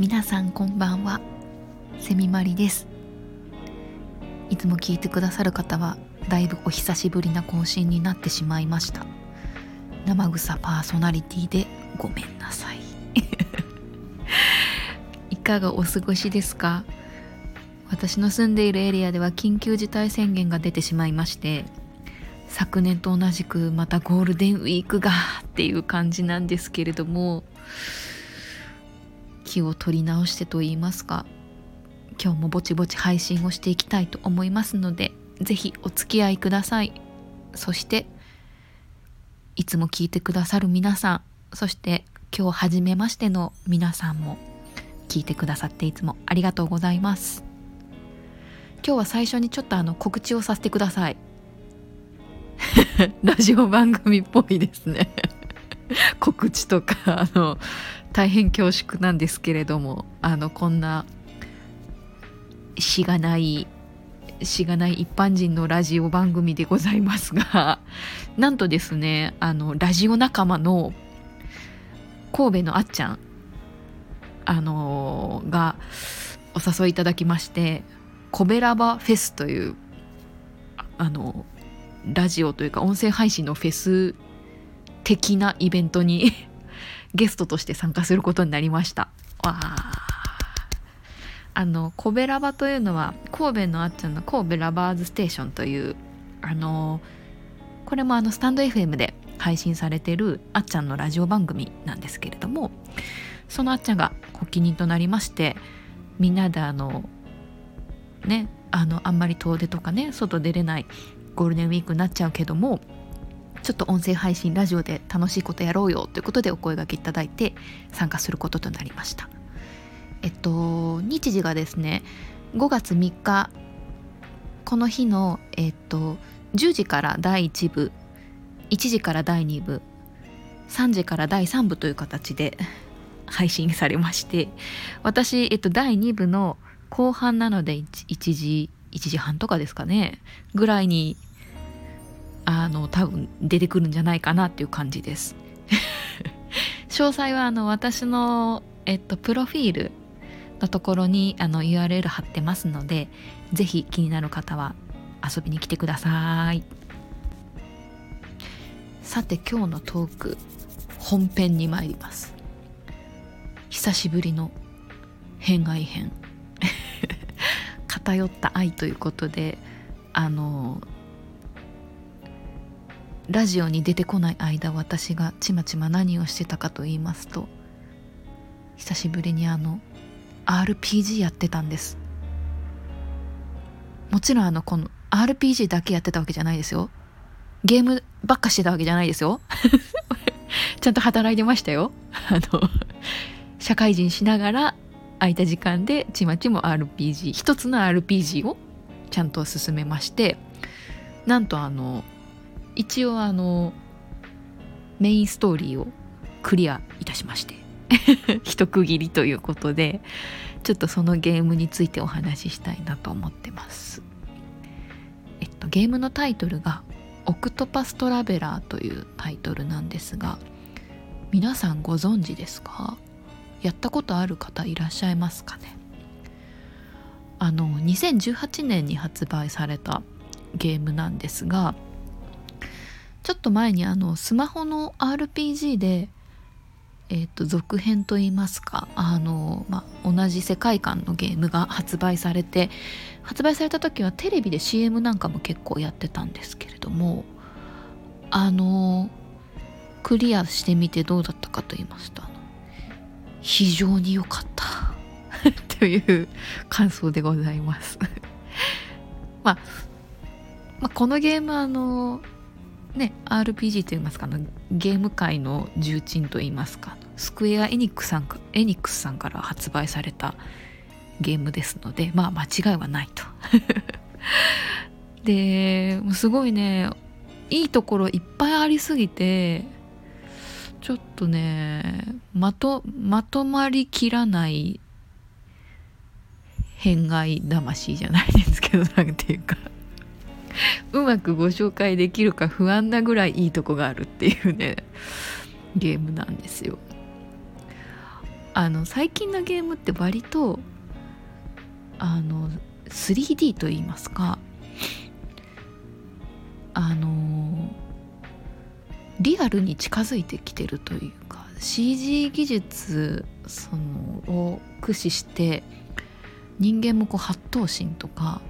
皆さんこんばんは。セミマリです。いつも聞いてくださる方はだいぶお久しぶりな更新になってしまいました。生臭パーソナリティでごめんなさい。いかがお過ごしですか？私の住んでいるエリアでは緊急事態宣言が出てしまいまして昨年と同じくまたゴールデンウィークがっていう感じなんですけれども気を取り直してと言いますか今日もぼちぼち配信をしていきたいと思いますので是非お付き合いください。そしていつも聞いてくださる皆さんそして今日初めましての皆さんも聞いてくださっていつもありがとうございます。今日は最初にちょっとあの告知をさせてください。ラジオ番組っぽいですね。告知とかあの大変恐縮なんですけれどもあのこんなしがないしがない一般人のラジオ番組でございますが なんとですねあのラジオ仲間の神戸のあっちゃんあのがお誘いいただきまして「コベラバフェス」というあのラジオというか音声配信のフェス的なイベントにゲストとして参加することになりました。わあのコベラバというのは神戸のあっちゃんの神戸ラバーズステーションというあのこれもあのスタンド FM で配信されてるあっちゃんのラジオ番組なんですけれどもそのあっちゃんが発起人となりましてみんなであのねあのあんまり遠出とかね外出れないゴールデンウィークになっちゃうけどもちょっと音声配信ラジオで楽しいことやろうよということでお声がけいただいて参加することとなりました。えっと日時がですね5月3日この日のえっと10時から第1部1時から第2部3時から第3部という形で配信されまして私、えっと、第2部の後半なので 1, 1時1時半とかですかねぐらいにあの多分出てくるんじゃないかなっていう感じです。詳細はあの私の、えっと、プロフィールのところにあの URL 貼ってますので是非気になる方は遊びに来てください。さて今日のトーク本編に参ります。久しぶりの変外編。偏った愛ということであのラジオに出てこない間私がちまちま何をしてたかと言いますと久しぶりにあの RPG やってたんです。もちろんあのこの RPG だけやってたわけじゃないですよ。ゲームばっかしてたわけじゃないですよ。ちゃんと働いてましたよ。あの社会人しながら空いた時間でちまちま RPG 一つの RPG をちゃんと進めましてなんとあの一応あのメインストーリーをクリアいたしまして。一区切りということでちょっとそのゲームについてお話ししたいなと思ってます。えっとゲームのタイトルが「オクトパストラベラー」というタイトルなんですが皆さんご存知ですか？やったことある方いらっしゃいますかね？あの2018年に発売されたゲームなんですがちょっと前にあのスマホの RPG でえーと、続編といいますかあの、まあ、同じ世界観のゲームが発売されて発売された時はテレビで CM なんかも結構やってたんですけれどもあのクリアしてみてどうだったかと言いますと非常に良かった という感想でございます。まあ、まあ、このゲームあのね RPG といいますかゲーム界の重鎮といいますかスクエア・エニックさんエニックスさんから発売されたゲームですのでまあ間違いはないと。ですごいねいいところいっぱいありすぎてちょっとねまとまとまりきらない変外魂じゃないですけどなんていうか。うまくご紹介できるか不安なぐらいいいとこがあるっていうねゲームなんですよ。あの最近のゲームって割とあの 3D と言いますかあのリアルに近づいてきてるというか CG 技術そのを駆使して人間もこう八頭身とか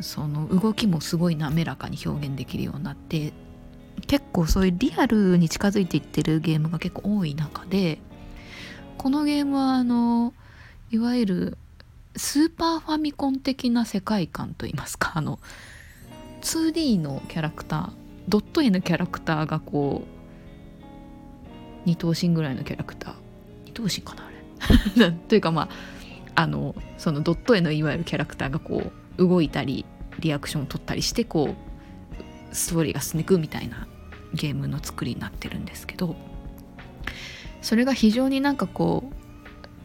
その動きもすごい滑らかに表現できるようになって結構そういうリアルに近づいていってるゲームが結構多い中でこのゲームはあのいわゆるスーパーファミコン的な世界観といいますかあの 2D のキャラクタードット絵のキャラクターがこう2頭身ぐらいのキャラクター。2頭身かなあれ。というかまああのそのドット絵のいわゆるキャラクターがこう動いたりリアクションを取ったりしてこうストーリーが進んでいくみたいなゲームの作りになってるんですけどそれが非常になんかこ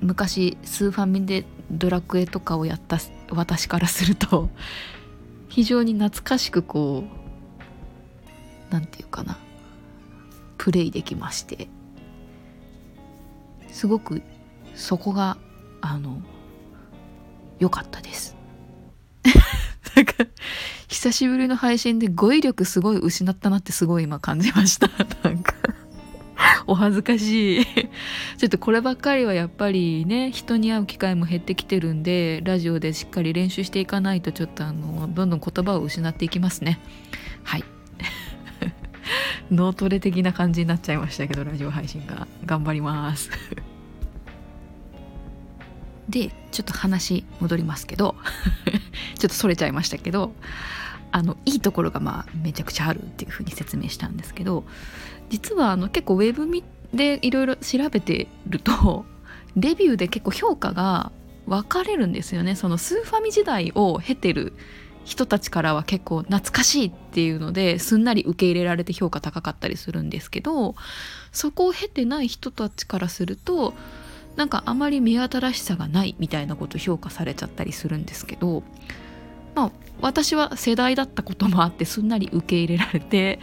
う昔スーファミでドラクエとかをやった私からすると非常に懐かしくこう何て言うかなプレイできましてすごくそこがあの良かったです。なんか久しぶりの配信で語彙力すごい失ったなってすごい今感じました。なんか お恥ずかしい。ちょっとこればっかりはやっぱりね人に会う機会も減ってきてるんでラジオでしっかり練習していかないとちょっとあのどんどん言葉を失っていきますね。はい。脳トレ的な感じになっちゃいましたけどラジオ配信が。頑張ります。でちょっと話戻りますけど ちょっとそれちゃいましたけどあのいいところがまあめちゃくちゃあるっていうふうに説明したんですけど実はあの結構ウェブでいろいろ調べてるとレビューで結構評価が分かれるんですよね。そのスーファミ時代を経てる人たちからは結構懐かしいっていうのですんなり受け入れられて評価高かったりするんですけどそこを経てない人たちからするとなんかあまり目新しさがないみたいなこと評価されちゃったりするんですけどまあ私は世代だったこともあってすんなり受け入れられて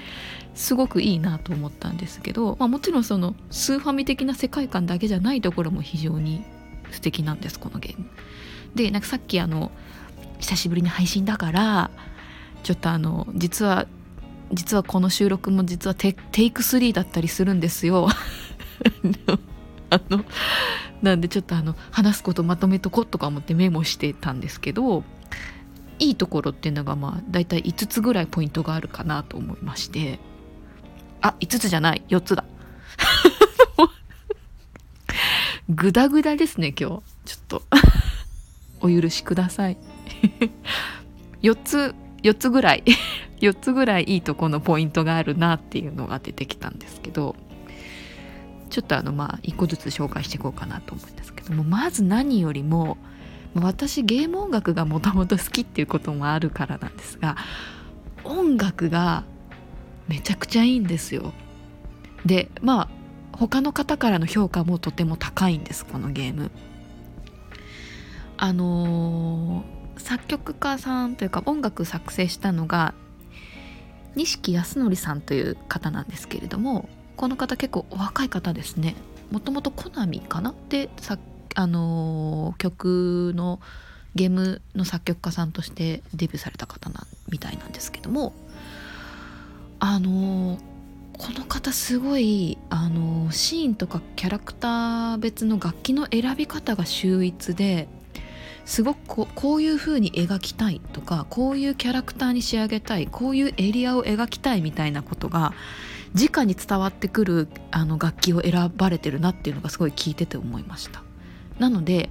すごくいいなと思ったんですけど、まあ、もちろんそのスーファミ的な世界観だけじゃないところも非常に素敵なんですこのゲーム。でなんかさっきあの久しぶりに配信だからちょっとあの実は実はこの収録も実はテイク3だったりするんですよ。あのなんでちょっとあの話すことまとめとこうとか思ってメモしてたんですけどいいところっていうのがまあ大体5つぐらいポイントがあるかなと思いまして。あ5つじゃない。4つだ。グダグダですね今日。ちょっとお許しください。4つ4つぐらい。4つぐらいいいとこのポイントがあるなっていうのが出てきたんですけど。ちょっとあのまあ一個ずつ紹介していこうかなと思うんですけどもまず何よりも私ゲーム音楽がもともと好きっていうこともあるからなんですが音楽がめちゃくちゃいいんですよ。でまあ他の方からの評価もとても高いんですこのゲーム。あのー、作曲家さんというか音楽作成したのが錦康則さんという方なんですけれどもこの方結構お若い方ですね。もともとコナミかな？でさあのー、曲のゲームの作曲家さんとしてデビューされた方なみたいなんですけども。あのー、この方すごいあのー、シーンとかキャラクター別の楽器の選び方が秀逸ですごくここういう風に描きたいとかこういうキャラクターに仕上げたいこういうエリアを描きたいみたいなことが直に伝わってくるあの楽器を選ばれてるなっていうのがすごい聞いてて思いましたなので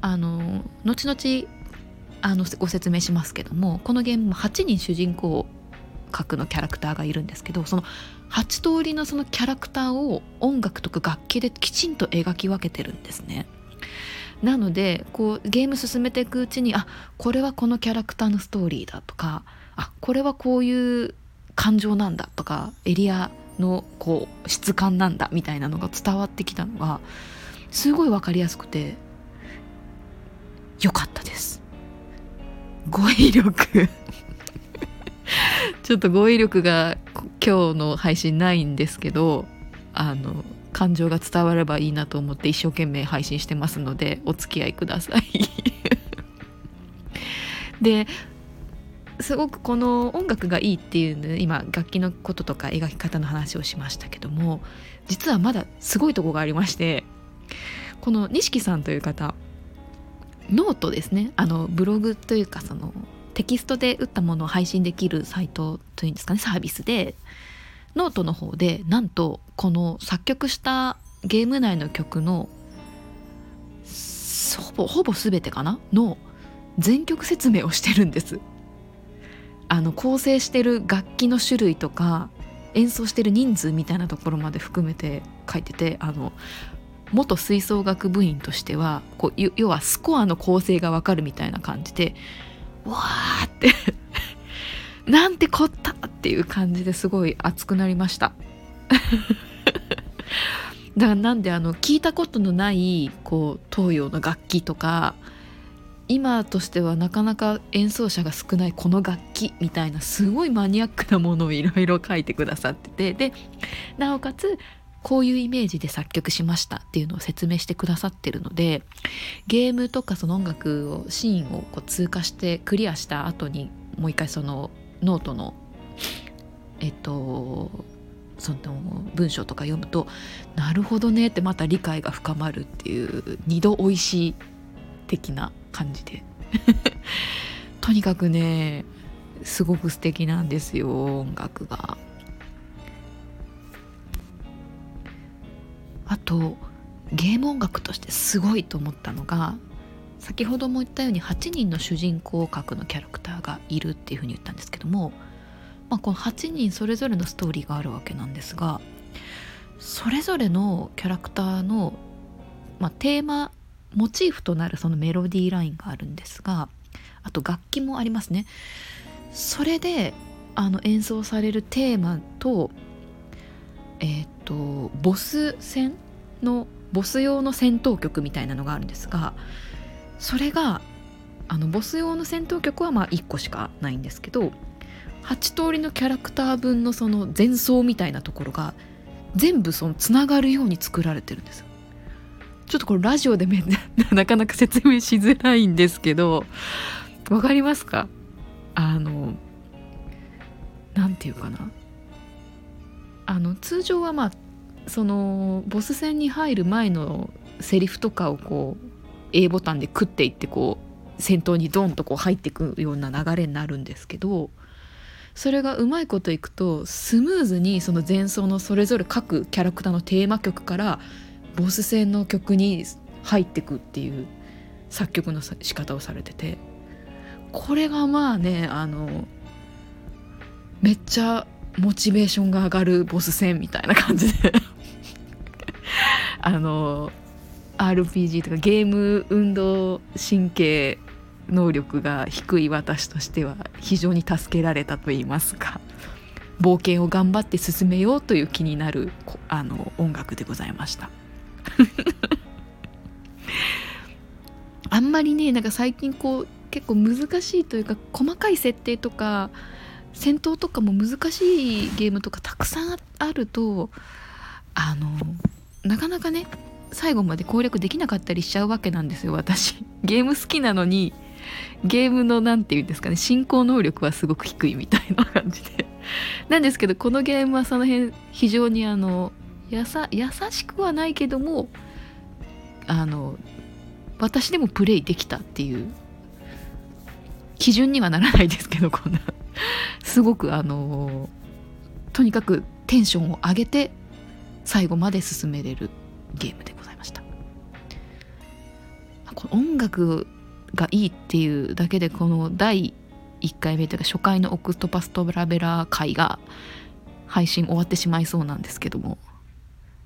あの後々あのご説明しますけどもこのゲームも8人主人公格のキャラクターがいるんですけどその8通りのそのキャラクターを音楽とか楽器できちんと描き分けてるんですね。なのでこうゲーム進めていくうちにあこれはこのキャラクターのストーリーだとかあこれはこういう感情なんだとかエリアのこう質感なんだみたいなのが伝わってきたのがすごい分かりやすくてよかったです。語彙力。ちょっと語彙力が今日の配信ないんですけどあの感情が伝わればいいなと思って一生懸命配信してますのでお付き合いください。ですごくこの音楽がいいっていうの今楽器のこととか描き方の話をしましたけども実はまだすごいとこがありましてこの西木さんという方ノートですね。あのブログというかそのテキストで打ったものを配信できるサイトというんですかねサービスでノートの方でなんとこの作曲したゲーム内の曲のほぼほぼ全てかな？の全曲説明をしてるんです。あの構成してる楽器の種類とか演奏してる人数みたいなところまで含めて書いててあの元吹奏楽部員としてはこう要はスコアの構成がわかるみたいな感じでわーって なんてこったっていう感じですごい熱くなりました。だからなんであの聞いたことのないこう東洋の楽器とか今としてはなかなか演奏者が少ないこの楽器みたいなすごいマニアックなものをいろいろ書いてくださってて。でなおかつこういうイメージで作曲しましたっていうのを説明してくださってるのでゲームとかその音楽をシーンをこう通過してクリアした後にもう一回そのノートのえっとその文章とか読むとなるほどねってまた理解が深まるっていう二度おいしい的な感じで とにかくねすごく素敵なんですよ音楽が。あとゲーム音楽としてすごいと思ったのが先ほども言ったように8人の主人公格のキャラクターがいるっていうふうに言ったんですけども、まあ、この8人それぞれのストーリーがあるわけなんですがそれぞれのキャラクターの、まあ、テーマモチーフとなるそのメロディーラインがあるんですがあと楽器もありますね。それであの演奏されるテーマとえっ、ー、とボス戦のボス用の戦闘曲みたいなのがあるんですがそれがあのボス用の戦闘曲はまあ1個しかないんですけど8通りのキャラクター分のその前奏みたいなところが全部そのつながるように作られてるんです。ちょっとこれラジオでめ なかなか説明しづらいんですけどわかりますか？あの何て言うかな？あの通常はまあそのボス戦に入る前のセリフとかをこう A ボタンで食っていってこう先頭にドンとこう入っていくような流れになるんですけどそれがうまいこといくとスムーズにその前奏のそれぞれ各キャラクターのテーマ曲からボス戦の曲に入ってくっていう作曲の仕方をされててこれがまあねあのめっちゃモチベーションが上がるボス戦みたいな感じで あの RPG とかゲーム運動神経能力が低い私としては非常に助けられたと言いますか冒険を頑張って進めようという気になるあの音楽でございました。あんまりねなんか最近こう結構難しいというか細かい設定とか戦闘とかも難しいゲームとかたくさんあるとあのなかなかね最後まで攻略できなかったりしちゃうわけなんですよ私。ゲーム好きなのにゲームの何て言うんですかね進行能力はすごく低いみたいな感じで。なんですけどこのゲームはその辺非常にあのやさ優しくはないけどもあの私でもプレイできたっていう基準にはならないですけどこんな。すごくあのとにかくテンションを上げて最後まで進めれるゲームでございました。この音楽がいいっていうだけでこの第1回目というか初回のオクトパストラベラー回が配信終わってしまいそうなんですけども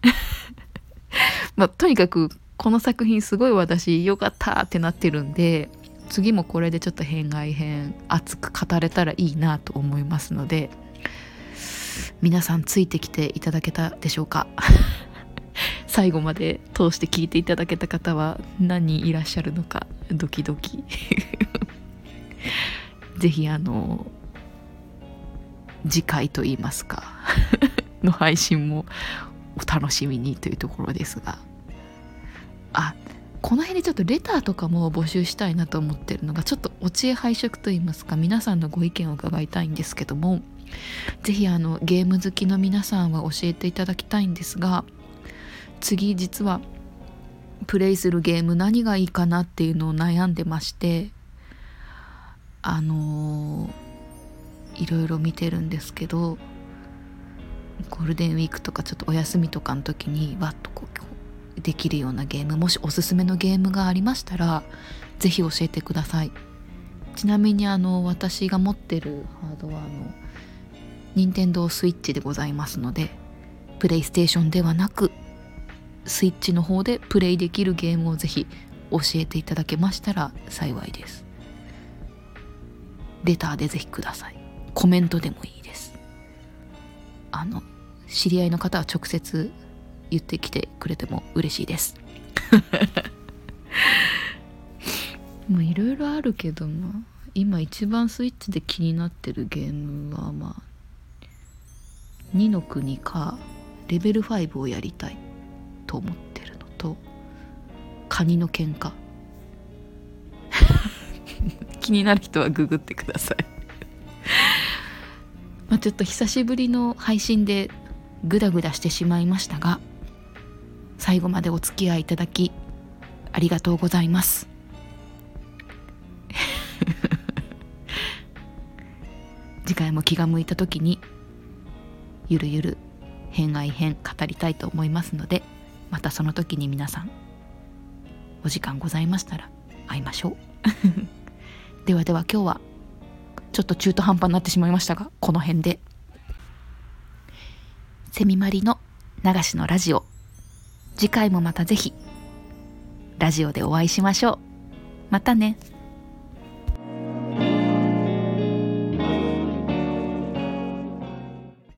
まあ、とにかくこの作品すごい私良かったってなってるんで次もこれでちょっと編外編熱く語れたらいいなと思いますので皆さんついてきていただけたでしょうか？最後まで通して聞いていただけた方は何人いらっしゃるのかドキドキ。是非あの次回と言いますかの配信もお楽しみにというところですが。あこの辺でちょっとレターとかも募集したいなと思ってるのがちょっとお知恵拝借といいますか皆さんのご意見を伺いたいんですけども是非あのゲーム好きの皆さんは教えていただきたいんですが次実はプレイするゲーム何がいいかなっていうのを悩んでましてあのー、いろいろ見てるんですけどゴールデンウィークとかちょっとお休みとかの時にわっとこうできるようなゲームもしおすすめのゲームがありましたら是非教えてください。ちなみにあの私が持ってるハードはあの任天堂スイッチでございますのでプレイステーションではなくスイッチの方でプレイできるゲームをぜひ教えていただけましたら幸いです。レターでぜひください。コメントでもいいです。あの知り合いの方は直接言ってきてくれても嬉しいです。もういろいろあるけどまあ今一番スイッチで気になってるゲームはまあ2の国かレベル5をやりたいと思ってるのとカニの喧嘩。気になる人はググってください。まあちょっと久しぶりの配信でグダグダしてしまいましたが最後までお付き合いいただきありがとうございます。次回も気が向いた時にゆるゆる偏愛編語りたいと思いますのでまたその時に皆さんお時間ございましたら会いましょう。ではでは今日はちょっと中途半端になってしまいましたがこの辺で。セミマリの流しのラジオ。次回もまたぜひラジオでお会いしましょう。またね。